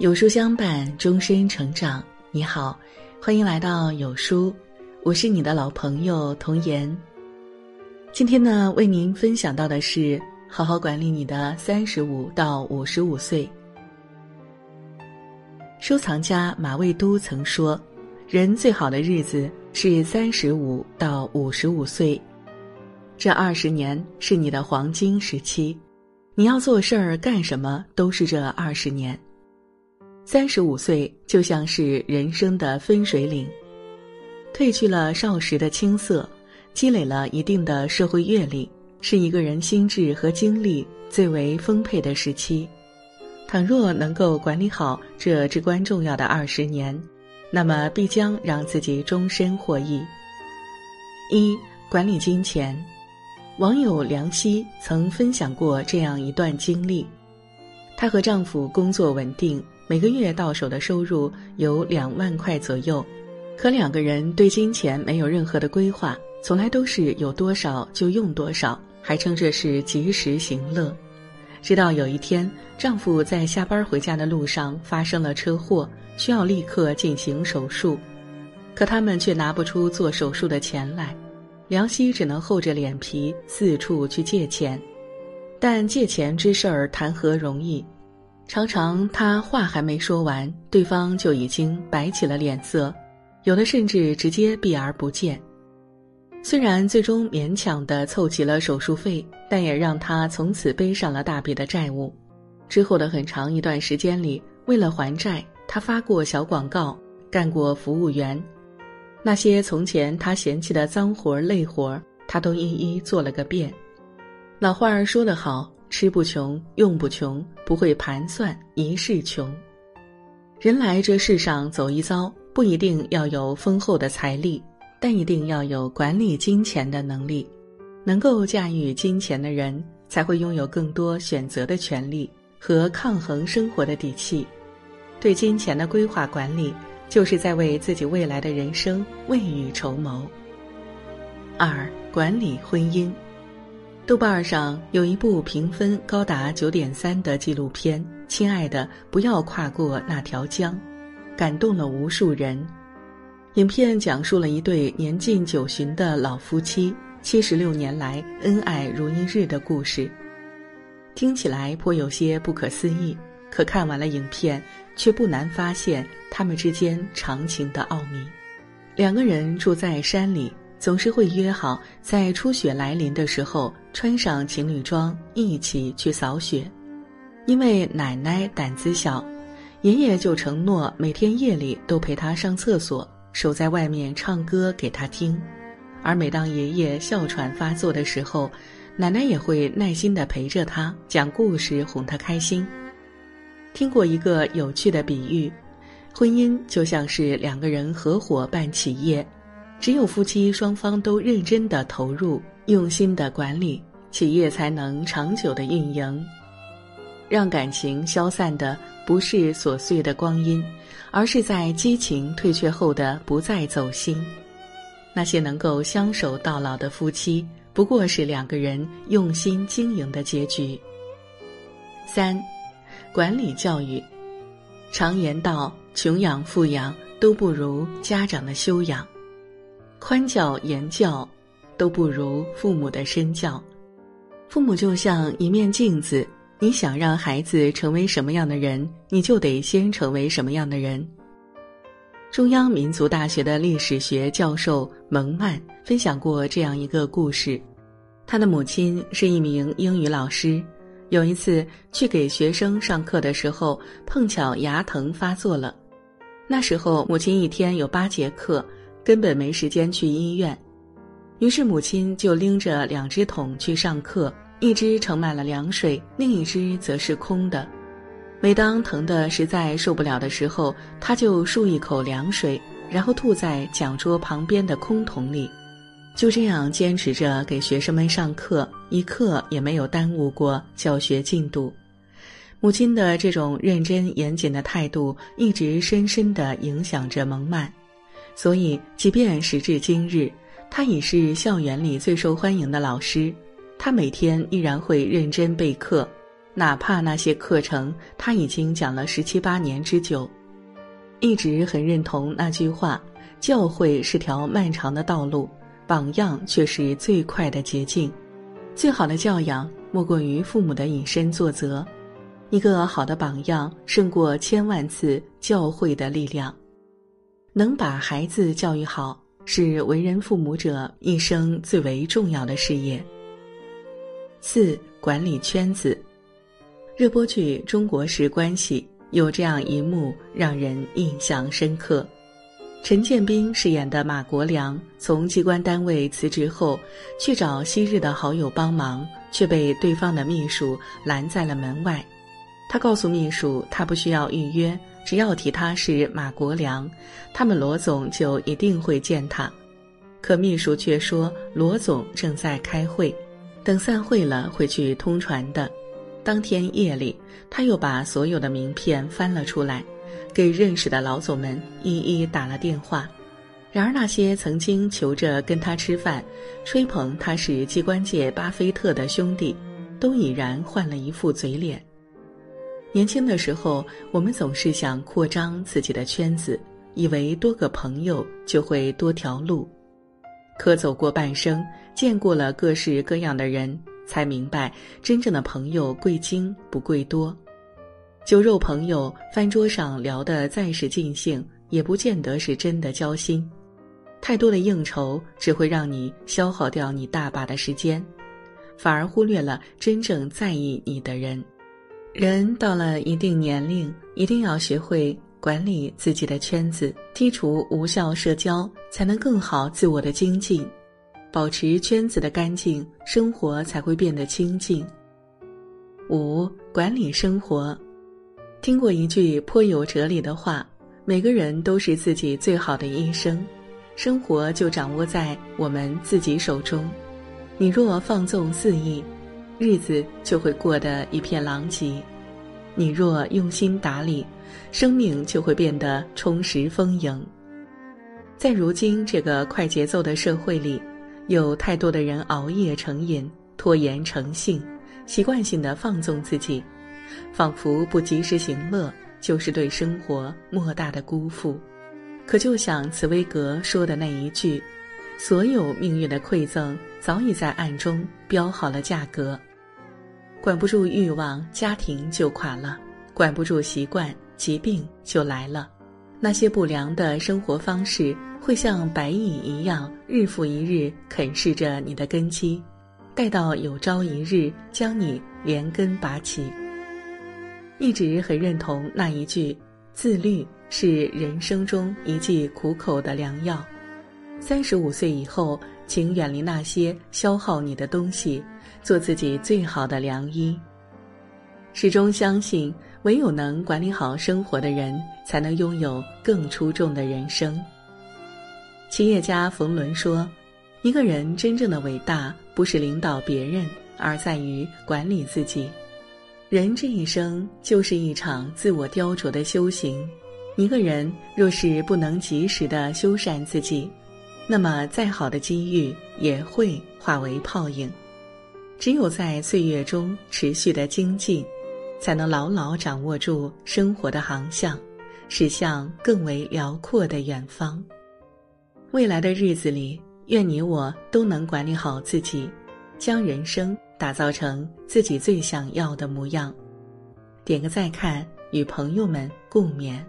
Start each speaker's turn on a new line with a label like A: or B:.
A: 有书相伴，终身成长。你好，欢迎来到有书，我是你的老朋友童言。今天呢，为您分享到的是好好管理你的三十五到五十五岁。收藏家马未都曾说：“人最好的日子是三十五到五十五岁，这二十年是你的黄金时期，你要做事儿干什么都是这二十年。”三十五岁就像是人生的分水岭，褪去了少时的青涩，积累了一定的社会阅历，是一个人心智和精力最为丰沛的时期。倘若能够管理好这至关重要的二十年，那么必将让自己终身获益。一、管理金钱。网友梁希曾分享过这样一段经历：她和丈夫工作稳定。每个月到手的收入有两万块左右，可两个人对金钱没有任何的规划，从来都是有多少就用多少，还称这是及时行乐。直到有一天，丈夫在下班回家的路上发生了车祸，需要立刻进行手术，可他们却拿不出做手术的钱来，梁希只能厚着脸皮四处去借钱，但借钱之事儿谈何容易。常常他话还没说完，对方就已经摆起了脸色，有的甚至直接避而不见。虽然最终勉强的凑齐了手术费，但也让他从此背上了大笔的债务。之后的很长一段时间里，为了还债，他发过小广告，干过服务员，那些从前他嫌弃的脏活累活，他都一一做了个遍。老话儿说得好。吃不穷，用不穷，不会盘算，一世穷。人来这世上走一遭，不一定要有丰厚的财力，但一定要有管理金钱的能力。能够驾驭金钱的人，才会拥有更多选择的权利和抗衡生活的底气。对金钱的规划管理，就是在为自己未来的人生未雨绸缪。二、管理婚姻。豆瓣上有一部评分高达九点三的纪录片《亲爱的，不要跨过那条江》，感动了无数人。影片讲述了一对年近九旬的老夫妻七十六年来恩爱如一日的故事，听起来颇有些不可思议。可看完了影片，却不难发现他们之间长情的奥秘。两个人住在山里。总是会约好在初雪来临的时候穿上情侣装一起去扫雪，因为奶奶胆子小，爷爷就承诺每天夜里都陪她上厕所，守在外面唱歌给她听，而每当爷爷哮喘发作的时候，奶奶也会耐心地陪着他讲故事哄他开心。听过一个有趣的比喻，婚姻就像是两个人合伙办企业。只有夫妻双方都认真的投入、用心的管理，企业才能长久的运营。让感情消散的不是琐碎的光阴，而是在激情退却后的不再走心。那些能够相守到老的夫妻，不过是两个人用心经营的结局。三，管理教育。常言道，穷养富养都不如家长的修养。宽教严教，都不如父母的身教。父母就像一面镜子，你想让孩子成为什么样的人，你就得先成为什么样的人。中央民族大学的历史学教授蒙曼分享过这样一个故事：他的母亲是一名英语老师，有一次去给学生上课的时候，碰巧牙疼发作了。那时候母亲一天有八节课。根本没时间去医院，于是母亲就拎着两只桶去上课，一只盛满了凉水，另一只则是空的。每当疼得实在受不了的时候，他就漱一口凉水，然后吐在讲桌旁边的空桶里，就这样坚持着给学生们上课，一刻也没有耽误过教学进度。母亲的这种认真严谨的态度，一直深深地影响着蒙曼。所以，即便时至今日，他已是校园里最受欢迎的老师，他每天依然会认真备课，哪怕那些课程他已经讲了十七八年之久。一直很认同那句话：教会是条漫长的道路，榜样却是最快的捷径。最好的教养莫过于父母的以身作则。一个好的榜样胜过千万次教会的力量。能把孩子教育好，是为人父母者一生最为重要的事业。四、管理圈子。热播剧《中国式关系》有这样一幕让人印象深刻：陈建斌饰演的马国良从机关单位辞职后，去找昔日的好友帮忙，却被对方的秘书拦在了门外。他告诉秘书，他不需要预约，只要提他是马国良，他们罗总就一定会见他。可秘书却说罗总正在开会，等散会了会去通传的。当天夜里，他又把所有的名片翻了出来，给认识的老总们一一打了电话。然而那些曾经求着跟他吃饭、吹捧他是机关界巴菲特的兄弟，都已然换了一副嘴脸。年轻的时候，我们总是想扩张自己的圈子，以为多个朋友就会多条路。可走过半生，见过了各式各样的人，才明白真正的朋友贵精不贵多。酒肉朋友，饭桌上聊得再是尽兴，也不见得是真的交心。太多的应酬只会让你消耗掉你大把的时间，反而忽略了真正在意你的人。人到了一定年龄，一定要学会管理自己的圈子，剔除无效社交，才能更好自我的精进。保持圈子的干净，生活才会变得清静。五、管理生活。听过一句颇有哲理的话：每个人都是自己最好的医生，生活就掌握在我们自己手中。你若放纵肆意。日子就会过得一片狼藉，你若用心打理，生命就会变得充实丰盈。在如今这个快节奏的社会里，有太多的人熬夜成瘾、拖延成性，习惯性的放纵自己，仿佛不及时行乐就是对生活莫大的辜负。可就像茨威格说的那一句：“所有命运的馈赠早已在暗中标好了价格。”管不住欲望，家庭就垮了；管不住习惯，疾病就来了。那些不良的生活方式会像白蚁一样，日复一日啃噬着你的根基，待到有朝一日将你连根拔起。一直很认同那一句：“自律是人生中一剂苦口的良药。”三十五岁以后，请远离那些消耗你的东西。做自己最好的良医。始终相信，唯有能管理好生活的人，才能拥有更出众的人生。企业家冯仑说：“一个人真正的伟大，不是领导别人，而在于管理自己。人这一生就是一场自我雕琢的修行。一个人若是不能及时的修缮自己，那么再好的机遇也会化为泡影。”只有在岁月中持续的精进，才能牢牢掌握住生活的航向，驶向更为辽阔的远方。未来的日子里，愿你我都能管理好自己，将人生打造成自己最想要的模样。点个再看，与朋友们共勉。